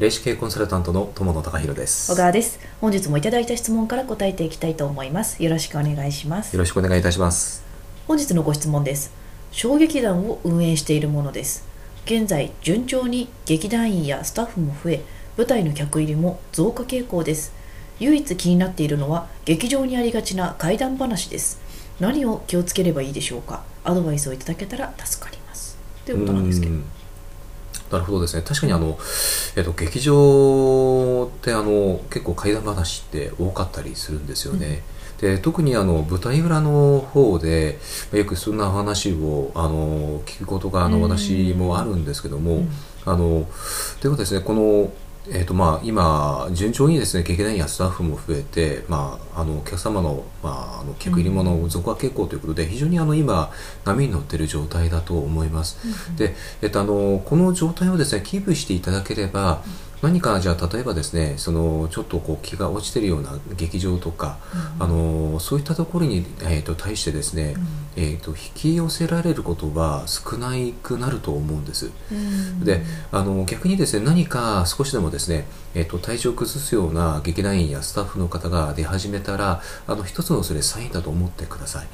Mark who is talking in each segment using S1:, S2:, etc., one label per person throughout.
S1: 霊視系コンサルタントの友野隆弘です。
S2: 小川です。本日もいただいた質問から答えていきたいと思います。よろしくお願いします。
S1: よろしくお願いいたします。
S2: 本日のご質問です。小劇団を運営しているものです。現在順調に劇団員やスタッフも増え舞台の客入りも増加傾向です。唯一気になっているのは劇場にありがちな怪談話です。何を気をつければいいでしょうか？アドバイスをいただけたら助かります。ということなんですけど
S1: なるほどですね。確かにあの、えっと、劇場ってあの結構怪談話って多かったりするんですよね。うん、で特にあの舞台裏の方でよくそんな話をあの聞くことがあの私もあるんですけども、うん、あのということですねこのえーとまあ、今、順調にですね劇団やスタッフも増えて、まあ、あのお客様の,、まあ、あの客入り物増加傾向ということで、非常にあの今、波に乗っている状態だと思います。うん、でえーと、あのこの状態をですねキープしていただければ、何かじゃあ例えばですねそのちょっとこう気が落ちてるような劇場とか、うん、あのそういったところに、えーと、対してですね、うん、えーと、引き寄せられることは少なくなると思うんです。うん、であの逆にですね何か少しでもですね、えーと、体調を崩すような劇団員やスタッフの方が出始めたらあの一つのそれサインだと思ってください。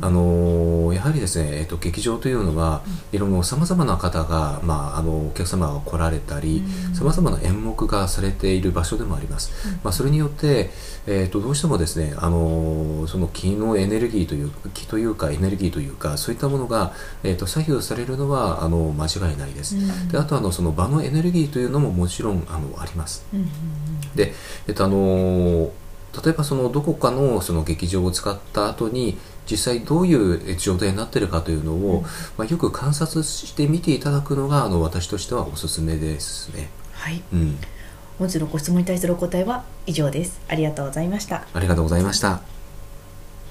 S1: あのやはりですね、えー、と劇場というのは、いろん。なさまざまな方が、まあ、あのお客様が来られたりさまざまな演目がされている場所でもあります、うん、まあ、それによって、えーと、どうしてもですねあのその気のエネルギーという気というかエネルギーというかそういったものが、えーと、左右されるのはあの間違いないです、うん、であとあのその場のエネルギーというのももちろんあのあります、うんうんうん、で、えっ、ー、とあの例えばそのどこかのその劇場を使った後に実際どういう状態になっているかというのを、うん、まあ、よく観察して見ていただくのがあの私としてはおすすめですね。
S2: はい、うん、本日のご質問に対するお答えは以上です。ありがとうございました。
S1: ありがとうございました。